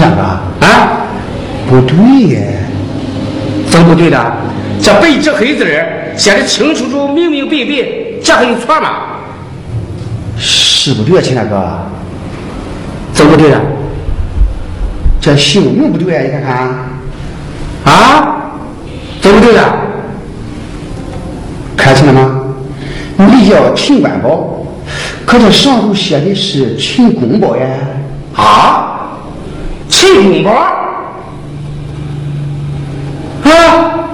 哪个啊？不对呀，怎么不对的？这白纸黑字写的清楚楚、明明白白，这还有错吗？是不对啊，秦大哥。怎么不对的？这姓名不对啊，你看看。啊？怎么不对的？看清了吗？你叫秦官宝，可这上头写的是秦公宝呀。啊？秦公宝啊！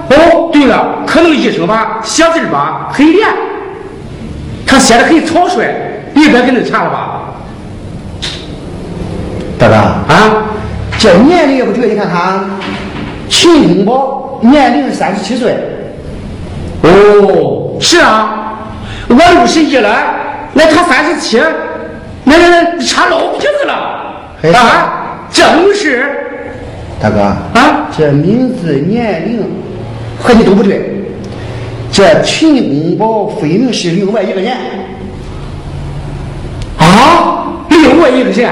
哦，对了，可能医生吧，写字吧很练，他写的很草率，一百给你查了吧？大哥啊，这年龄也不对，你看他，秦公宝年龄三十七岁。哦，是啊，我六十一了，那他三十七，那那差老鼻子了啊！正是，大哥啊，这名字、年龄和你都不对。这秦公宝分明是另外一个人。啊，另外一个人。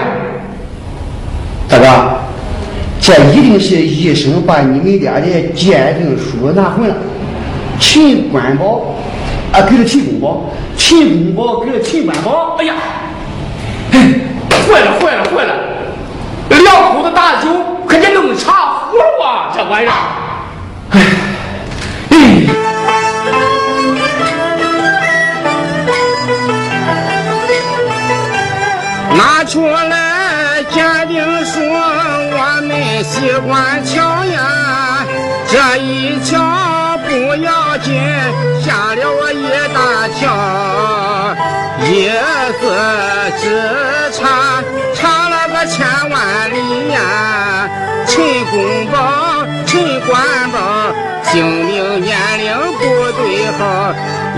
大哥，这一定是医生把你们俩的鉴定书拿混了。秦官宝啊，给了秦公宝；秦公宝给了秦官宝。哎呀，坏了，坏了，坏了！两口子大酒，可你弄茶壶了啊！这玩意儿，哎，拿出来鉴定书，我们习惯瞧呀，这一瞧不要紧，吓了我一大跳，一字之官宝，姓名年龄不对号，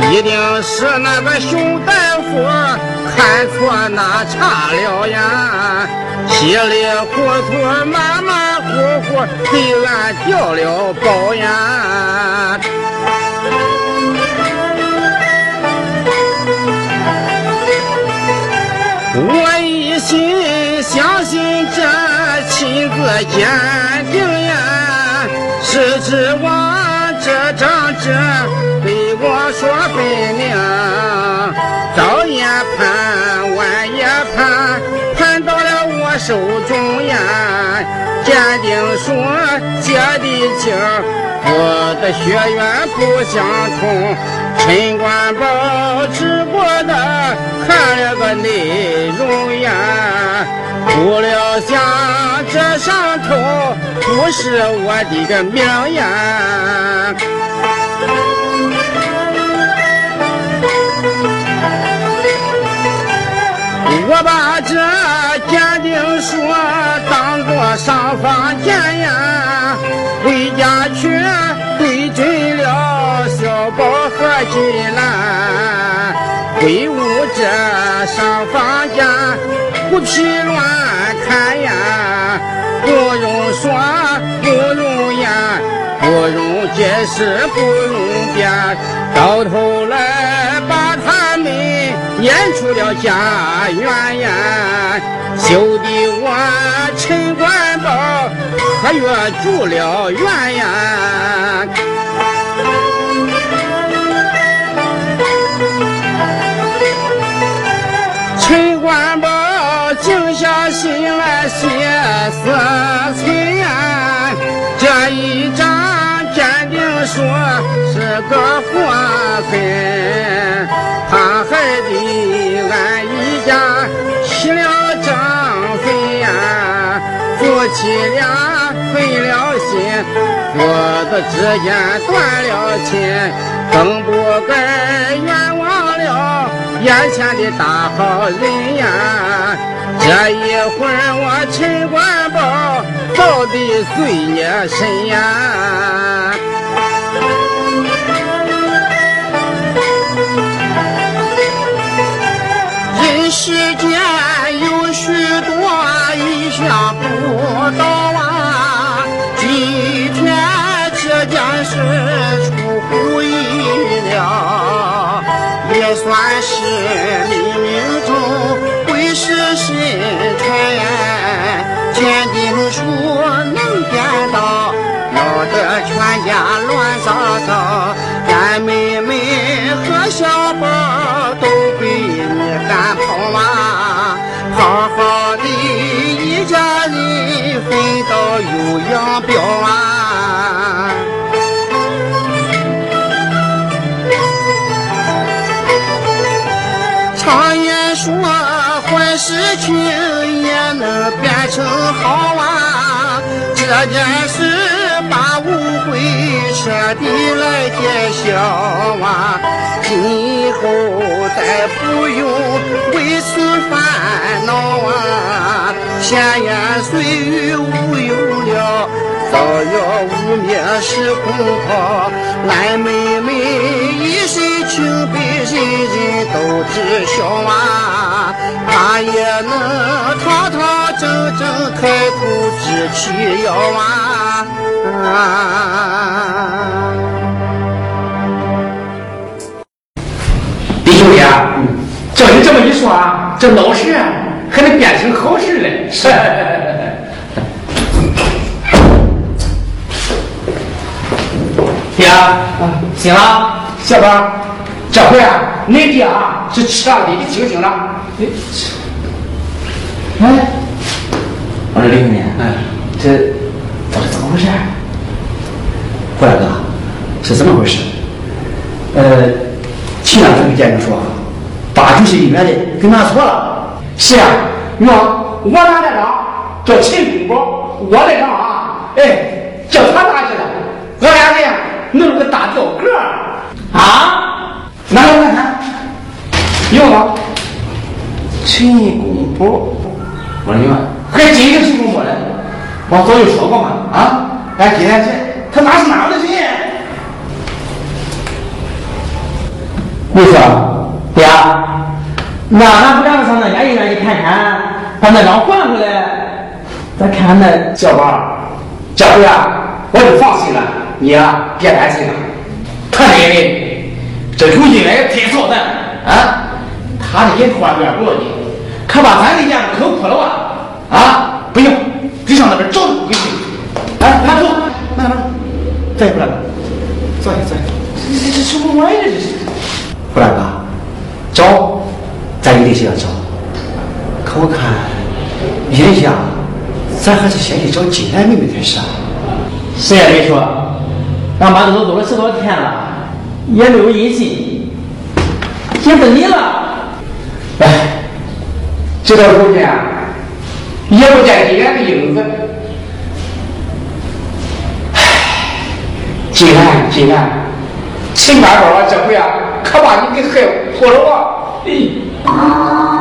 一定是那个熊大夫看错那查了呀，稀里糊涂，马马虎虎，给俺掉了包呀。我一心。相信这亲自鉴定呀，是指望这张纸对我说分明，早也判，晚也判，判到了我手中呀。鉴定书结的晶，我的血缘不相同，陈官宝只过的看了个内容呀。不料想这上头不是我的个命呀！我把这鉴定书当作上房见呀，回家去对准了小宝和金兰，挥舞这上房间。不皮乱看呀，不容说，不容言，不容解释，不容辩，到头来把他们撵出了家园呀，羞得我陈官宝和月住了院呀。陈官宝歇思忖呀，这一张鉴定书是个祸根，他害得俺一家起了争分呀，夫妻俩分了心，父子之间断了亲，更不该冤枉了眼前的大好人呀！这一会儿我陈官宝早的罪孽深呀！人世间有许多意想不到啊，今天这件事出乎意料，也算是处能点到，闹得全家乱糟糟，俺妹妹和小宝都被你赶跑啊！好好的一家人分道有扬镳彻底来揭晓啊！今后再不用为此烦恼啊！闲言碎语无用了，早要污蔑是空炮。俺妹妹一身清白，人人都知晓啊！她也能堂堂正正开口支起腰啊！照你这么一说啊，这老事啊还能变成好事嘞！是。爹，醒了，小宝，这回啊，恁爹啊是彻底的清醒了。哎，我说李兄弟，哎，这这是怎么回事？胡大哥，是怎么回事？呃，秦亮同学鉴定说，八九岁里面的给拿错了。是啊，哟，我拿来张叫秦公宝，我来张啊，哎，叫他拿去了。俺俩人弄了个大吊格啊，拿来看看，有吗？秦公宝，我说你们，还真是秦公宝嘞！我早就说过嘛，啊，俺今天去，他哪是哪的人？你说，爹，那俺不赶上那家医院去看看，把那张换回来，再看看那小宝，这回啊，我就放心了，你呀别担心了。他这个人，这有医院也忒操蛋啊！他这人换面不要紧，可把咱的眼都抠破了吧！啊，不行，得上那边找他回去。哎，慢走，慢慢，再不来了，坐下坐下。这这这什么玩意儿这是？胡大哥，找，咱一定是要找。可我看，眼下咱还是先去找金兰妹妹才是啊。谁也没说，俺妈都走了十多天了，也没有音信，也等你了。哎，这段时间啊，也不见金兰的影子。唉，金兰，金兰，秦大宝啊，这回啊，可把你给害破了啊！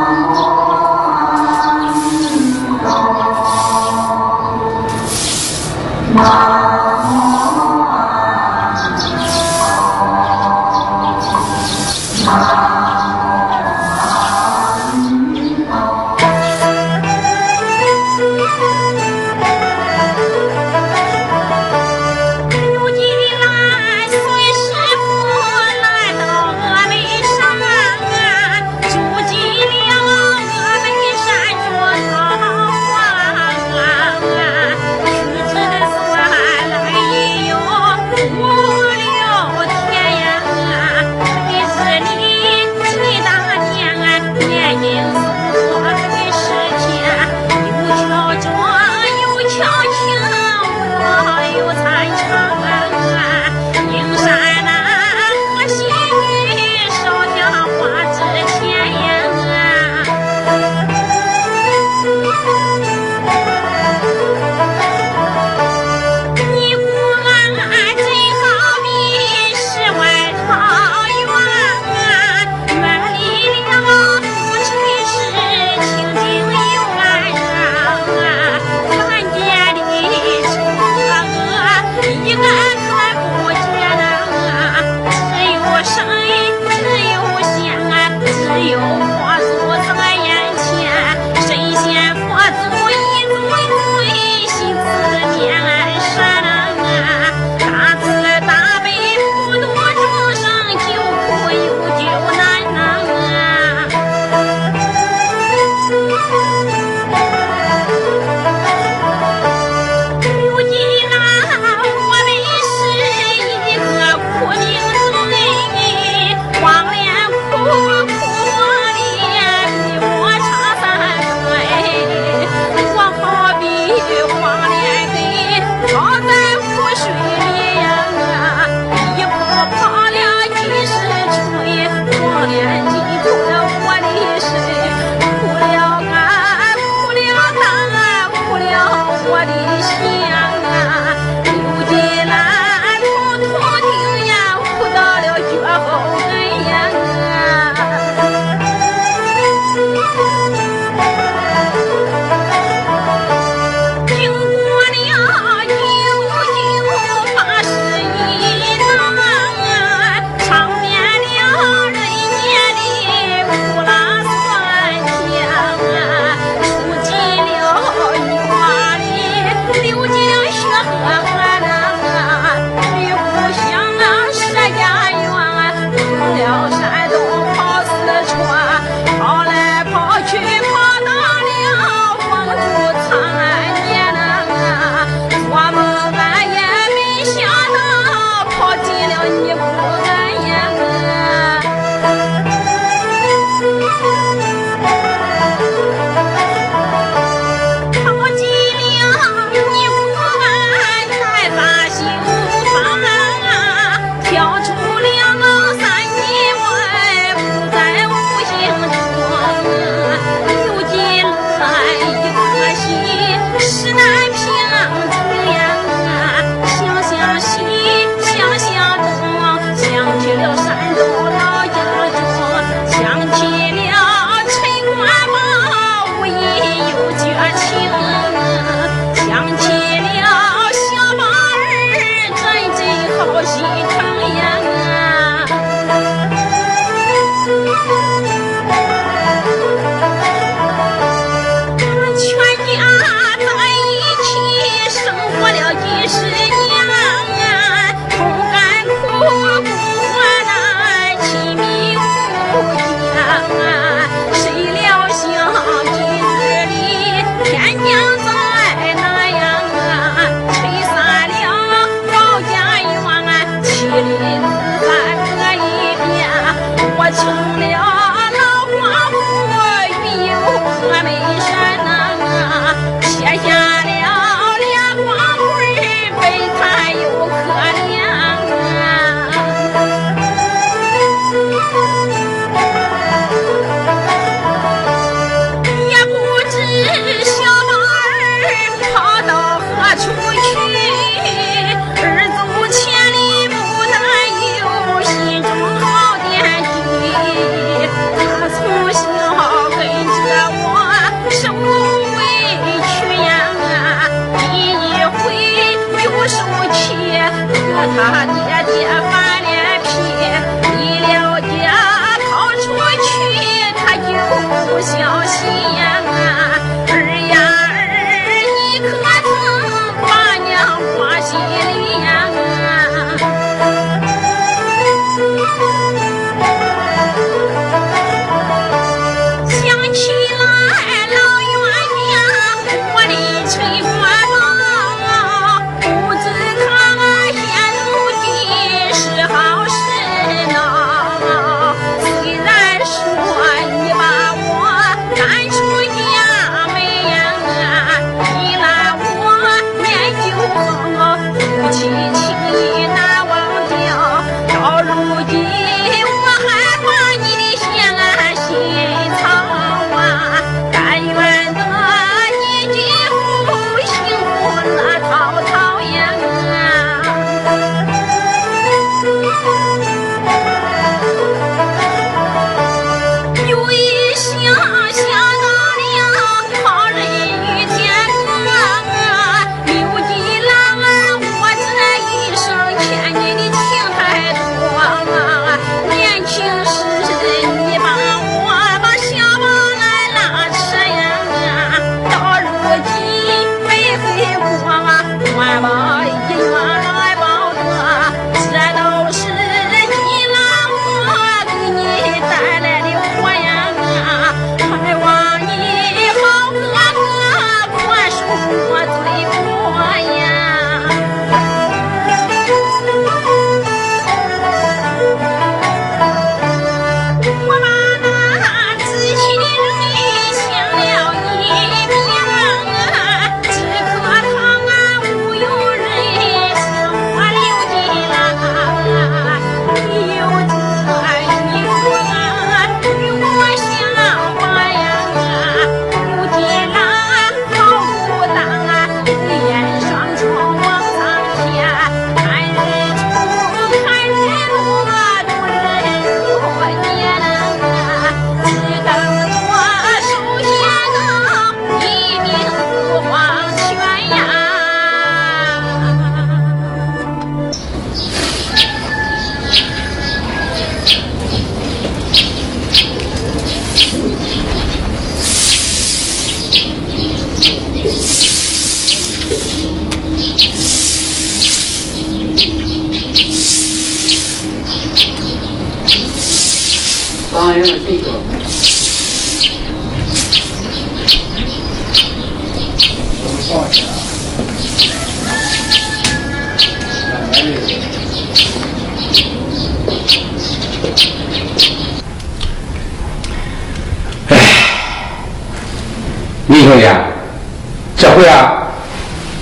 这回啊，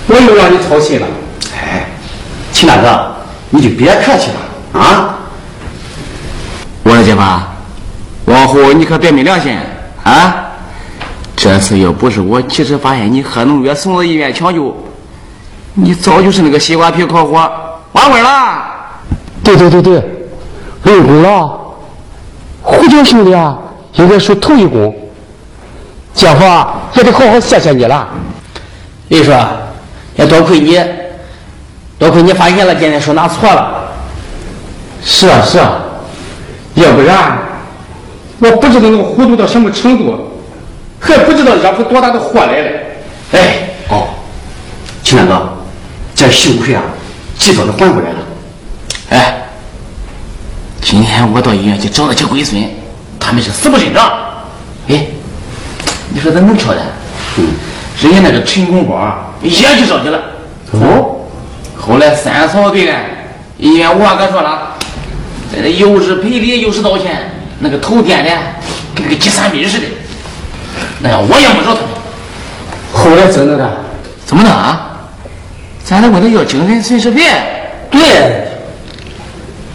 我又让你操心了。哎，秦大哥，你就别客气了啊！我说姐夫，往后你可别没良心啊！这次要不是我及时发现你喝农药送到医院抢救，你早就是那个西瓜皮烤火，完味了。对对对对，立功了！胡椒兄弟啊，应该说头一功。姐夫也得好好谢谢你了。李叔，也多亏你，多亏你发现了，今天说拿错了，是啊是啊，要不然我不知道能糊涂到什么程度，还不知道惹出多大的祸来了。哎，哦，秦大哥，这幸亏啊，及早的还过来了。哎，今天我到医院去找那些龟孙，他们是死不认账。哎，你说他能挑的？嗯，人家那个陈公宝也去找去了。哦，后来三嫂对了，医院我可说了，这又是赔礼又是道歉，那个头颠的跟那个急三米似的。那样我也没找他们。后来怎么的？怎么的啊？咱得问他要精神损失费。对，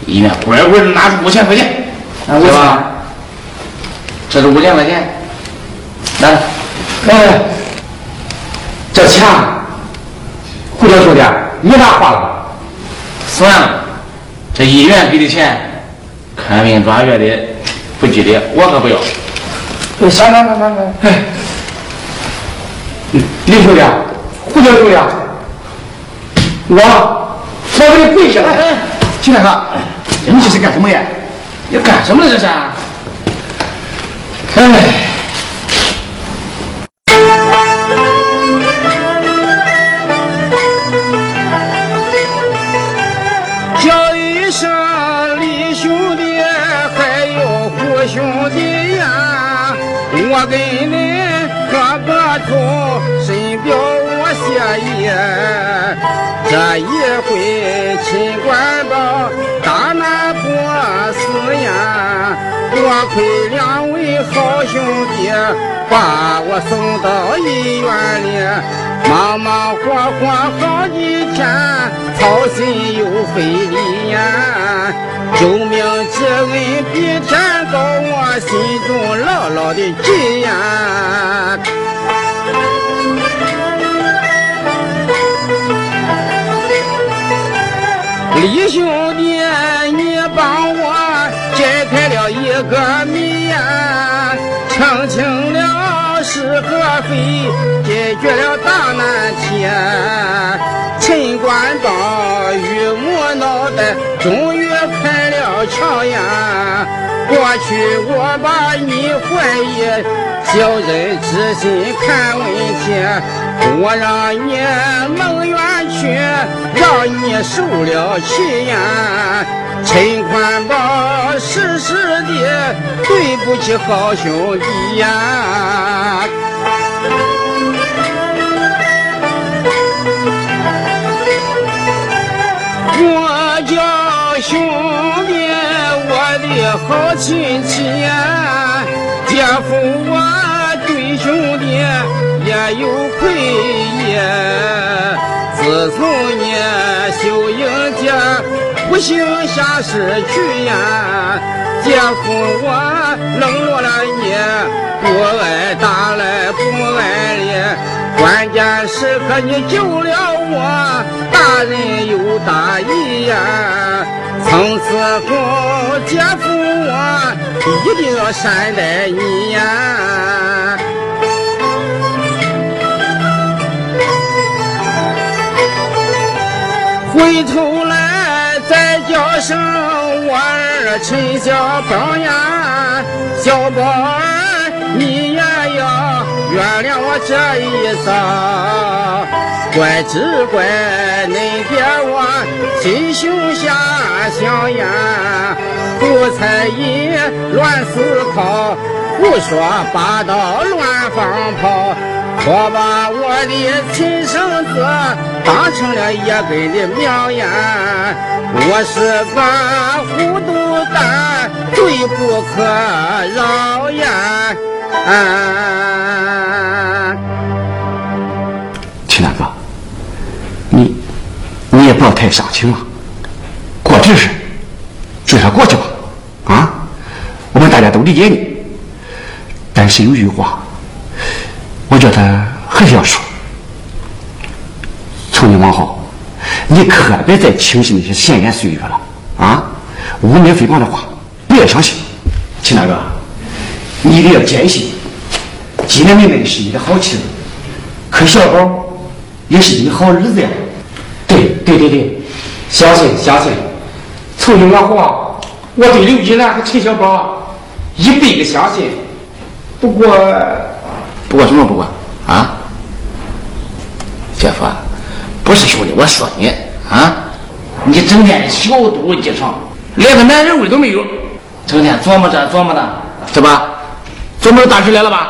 医院乖乖的拿出五千块钱，啊对吧？这是五千块钱，来，哎，这钱，胡教兄弟，你咋花了吧？算了，这医院给的钱，看病抓药的不吉利，我可不要。哎，行行行行行，哎，李兄弟，胡教兄弟，我我给你跪下了。哎，秦大哥，你这是干什么呀？你干什么了这是？哎，这一回秦官报大难不死呀，多亏两位好兄弟把我送到医院里。忙忙活活好几天，操心又费力呀。救命之恩比天高，我心中牢牢的记呀。李兄弟，你帮我解开了一个谜呀，澄清了是和非，解决了大难题。陈官帮榆木脑袋终于开了窍呀！过去我把你怀疑，小人之心看问题。我让你蒙冤去，让你受了气呀！陈宽宝，实实的对不起好兄弟呀！我好亲戚，姐夫我对兄弟也有愧呀。自从你秀英姐不幸下世去呀，姐夫我冷落了你，不爱打来不爱理。关键时刻你救了我，大人有大义呀。从此后，姐夫我一定要善待你呀。回头来再叫声我儿陈小宝呀，小宝儿你也要原谅我这一遭，怪只怪恁爹我心胸狭小呀，胡猜疑乱思考，胡说八道乱放炮。我把我的亲生子当成了野根的苗呀，我是个糊涂蛋，罪不可饶呀！啊，秦大哥，你也不要太伤情了，过去是，就算过去吧，啊，我们大家都理解你，但是有句话。我觉得还是要说，从今往后，你可别再轻信那些闲言碎语了啊！污蔑诽谤的话，不要相信。秦大哥，你一定要坚信，金莲妹妹是你的好妻子，可小宝也是你的好儿子呀。对对对对，相信相信，从今往后啊，我对刘金兰和陈小宝一辈子相信。不过，不过什么？不过啊，姐夫，不是兄弟，我说你啊，你整天小肚鸡肠，连个男人味都没有，整天琢磨着琢磨的，是吧？琢磨着大事来了吧？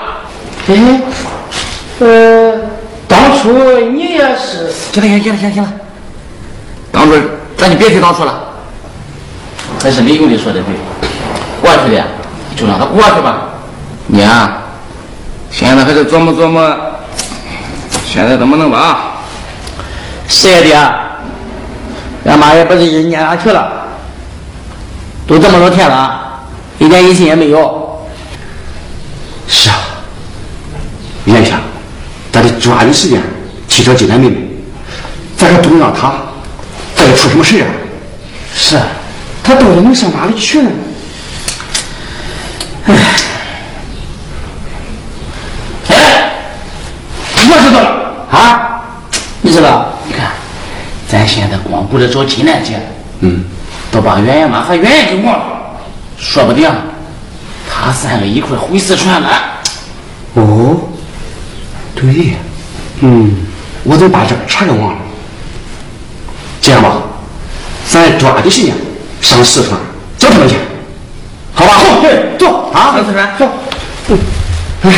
哎，呃，当初你也是。行了行了行了行了，当初咱就别提当初了。还是李兄弟说的对，过去的就让他过去吧。你啊，现在还是琢磨琢磨，现在怎么弄吧？是呀，爹，俺妈也不是一年两去了，都这么多天了，一点音信也没有。是啊，元霞，咱得抓紧时间提找金兰妹妹，咱可不能让她再出什么事啊！是，啊，他到底能上哪里去呢？哎，哎，我知道了啊！你知道？你看，咱现在光顾着找金兰姐，嗯，都把圆圆妈和圆圆给忘了，说不定他三个一块回四川了。哦，对，嗯，我都把这个茬给忘了？这样吧，咱抓紧时间上四川找他们去，好吧？好，对，走啊！上四川走。嗯，哎。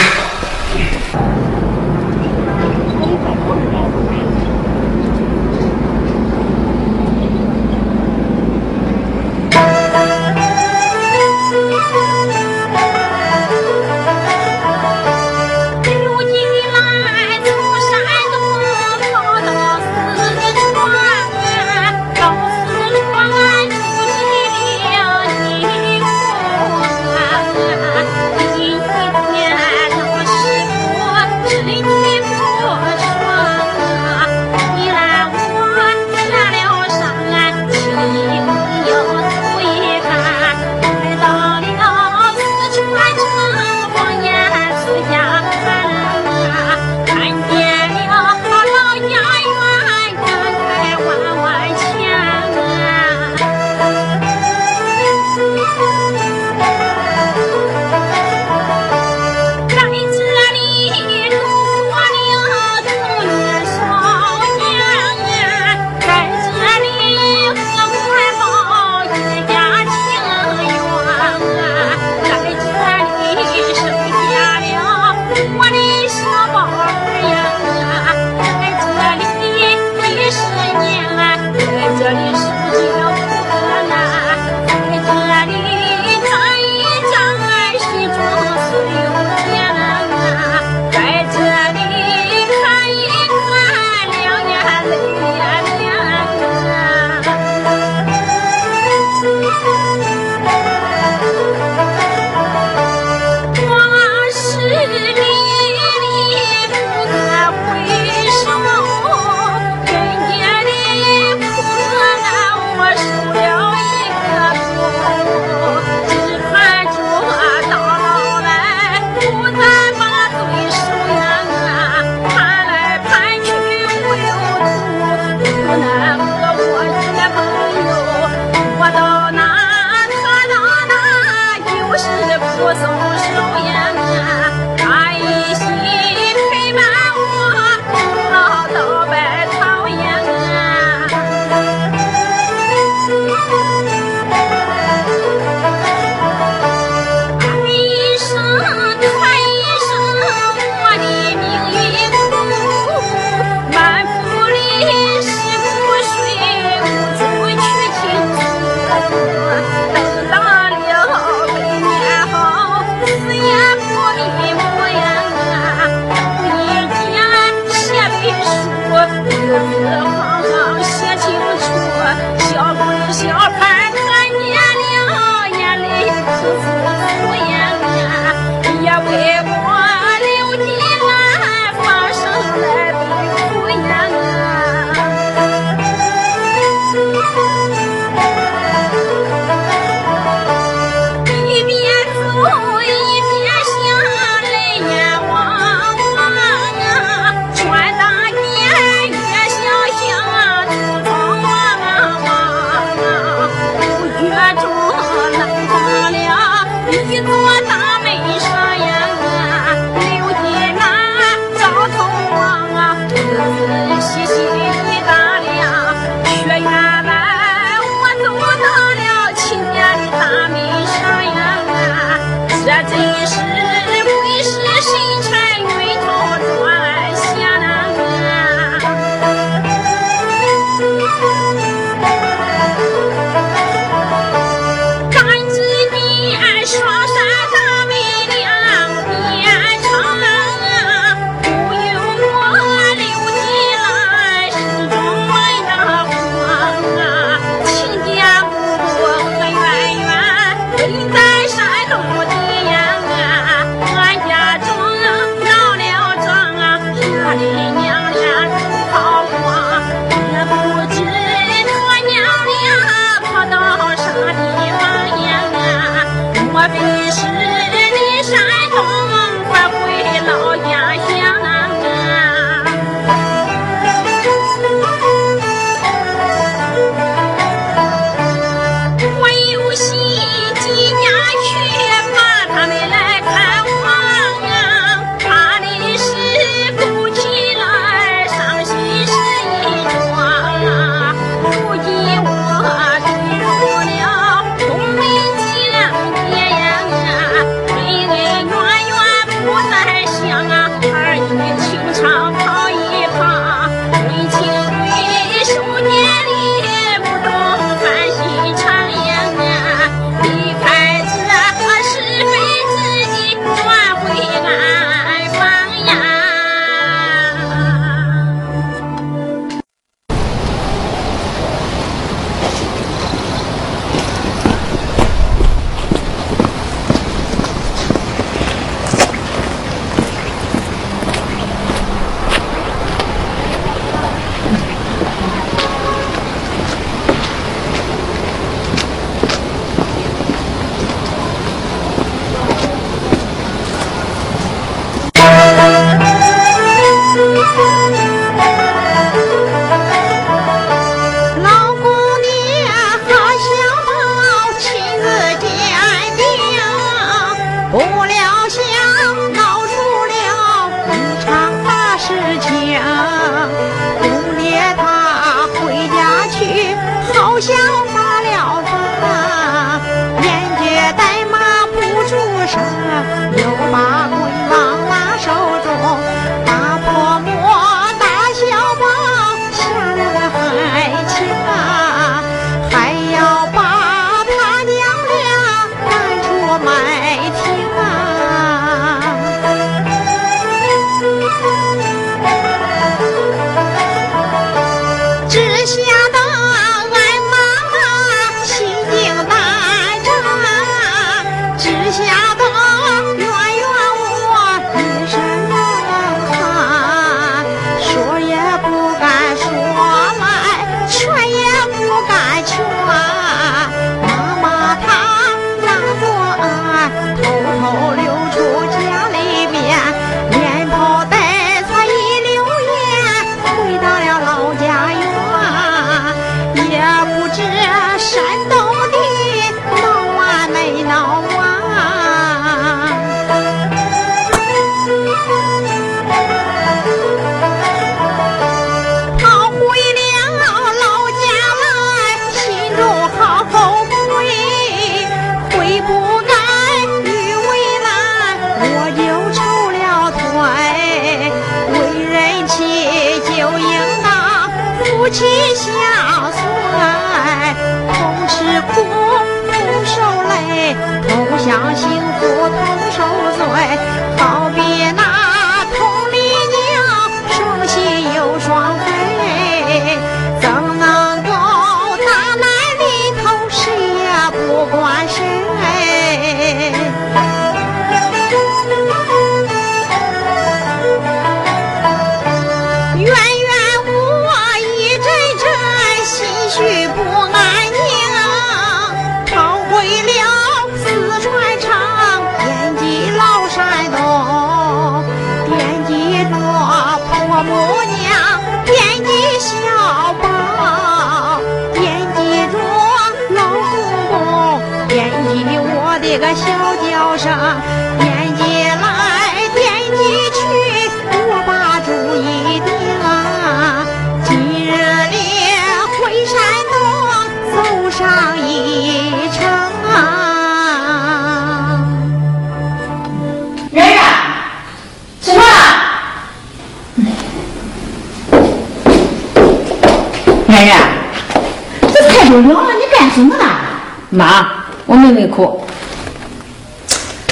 妈，我没胃口。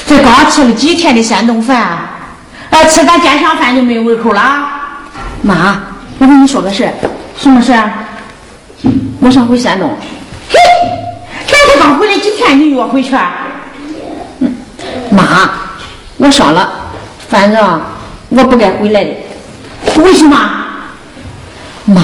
这刚吃了几天的山东饭，呃，吃咱家乡饭就没有胃口了。妈，我跟你说个事，什么事？我想回山东。嘿，咱才刚回来几天，你就要回去？妈，我说了，反正我不该回来的。为什么？妈，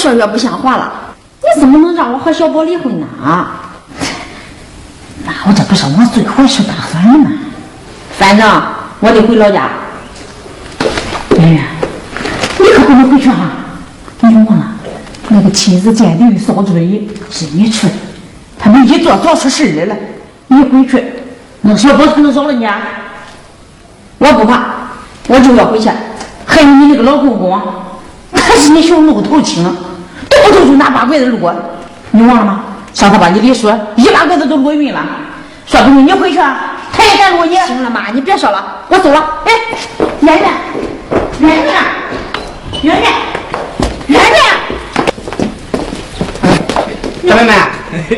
说越不像话了。你怎么能让我和小宝离婚呢？那我这不是往最坏处打算了吗？反正我得回老家。圆圆，你可不能回去啊！你忘了，那个亲子鉴定的扫罪是你出的，他们一做做出事来了，你回去，那小宝才能饶了你啊！我不怕，我就要回去。还有你那个老公公，他是你小怒头青，动不动就拿八棍子撸，你忘了吗？上次把你李叔一把棍子都撸晕了，说不定你回去，他也敢撸你。行了妈，你别说了，我走了。哎，圆圆，圆圆，圆圆，圆圆，小妹妹，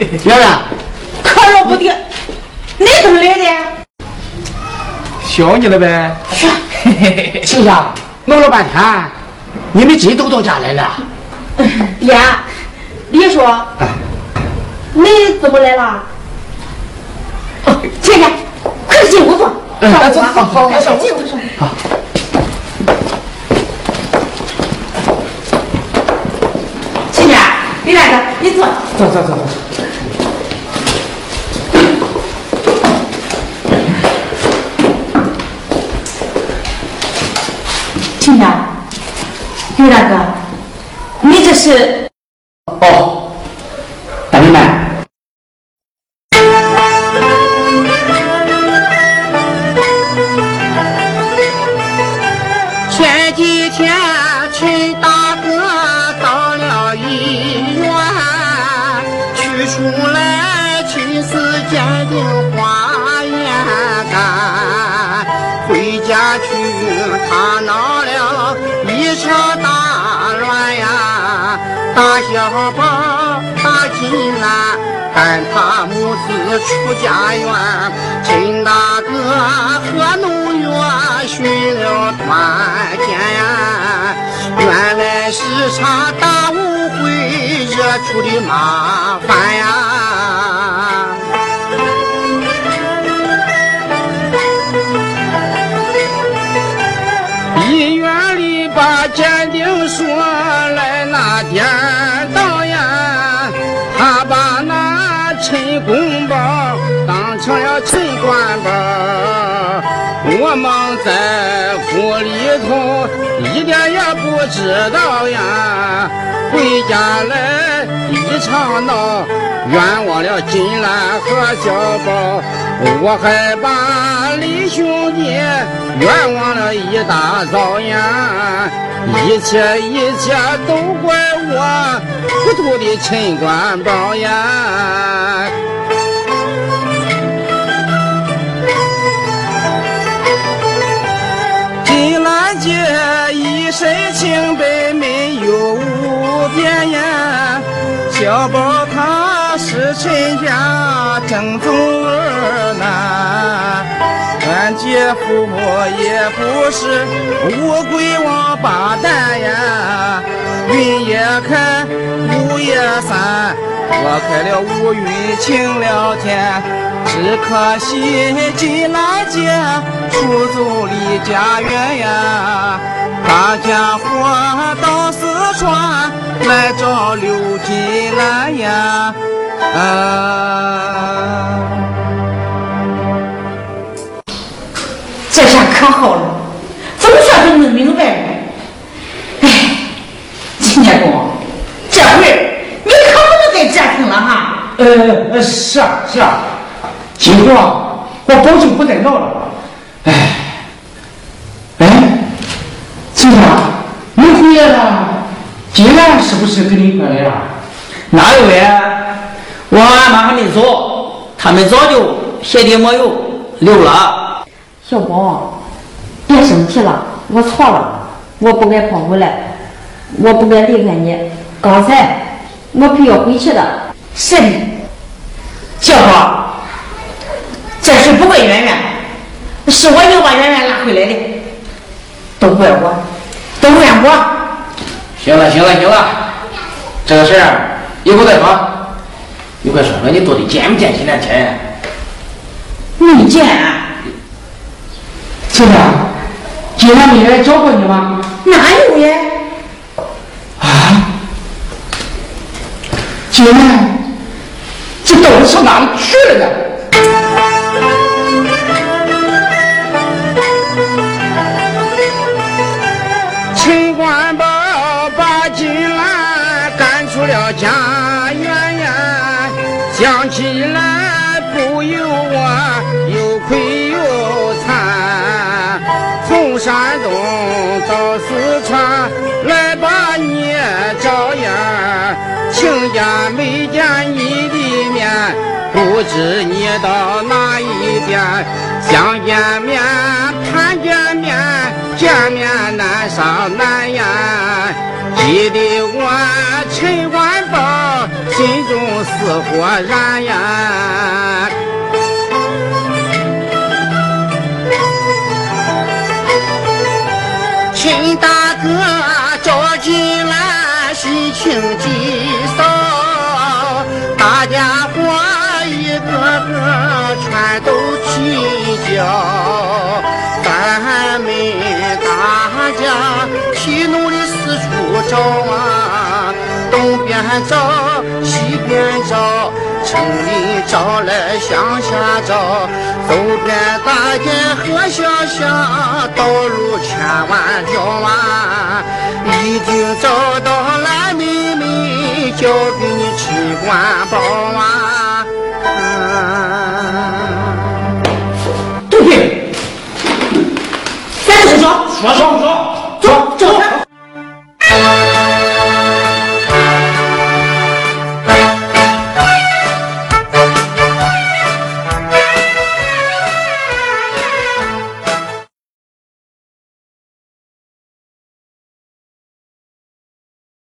圆圆，可了不得，你怎么来的？想你了呗？行行，弄了半天，你们真都到家来了。呀，李叔，你怎么来了？亲家，快进屋坐。嗯，走，好好好，进屋坐。好。亲家，李大哥，你坐。走走走走。亲家，李大哥，你这是？哦，出家园。陈大哥和农药寻了团见，原来是场大误会惹出的麻烦知道呀。回家来一场闹，冤枉了金兰和小宝，我还把李兄弟冤枉了一大早呀。一切一切都怪我糊涂的陈官宝呀。金兰姐身清白没有污点呀，小宝他是陈家正宗儿男，俺姐夫也不是乌龟王八蛋呀，云也开，雾也散，我开了乌云晴了天。只可惜金兰姐出走离家园呀，大家伙到四川来找刘金兰呀。啊，这下可好了，总算是弄明白了。哎，秦家公，这回你可不能再折腾了哈。呃呃，是啊是啊。今后我保证不再闹了。哎，哎，陈家，你回来了？金兰是不是跟你一块来了？哪有呀？我俺妈还没走，他们早就鞋底抹油溜了。小宝，别生气了，我错了，我不该跑回来，我不该离开你。刚才我非要回去的。是，小宝。这事不怪圆圆，是我硬把圆圆拉回来的，都怪我，都怨我。行了行了行了，这个事儿以后再说。你快说说，你到底见没见金兰姐？没见。金兰，金兰没来找过你吗？哪有呀？啊？金兰，这到底上哪里去了呢？不知你到哪一边。想见面盼见面，见面难上难呀，急得我陈官。心中似火燃呀！都齐叫，咱们大家齐努力四处找啊，东边找，西边找，城里找来乡下找，走遍大街和小巷，道路千万条啊，一定找到蓝妹妹，交给你吃管饱啊。拿双武双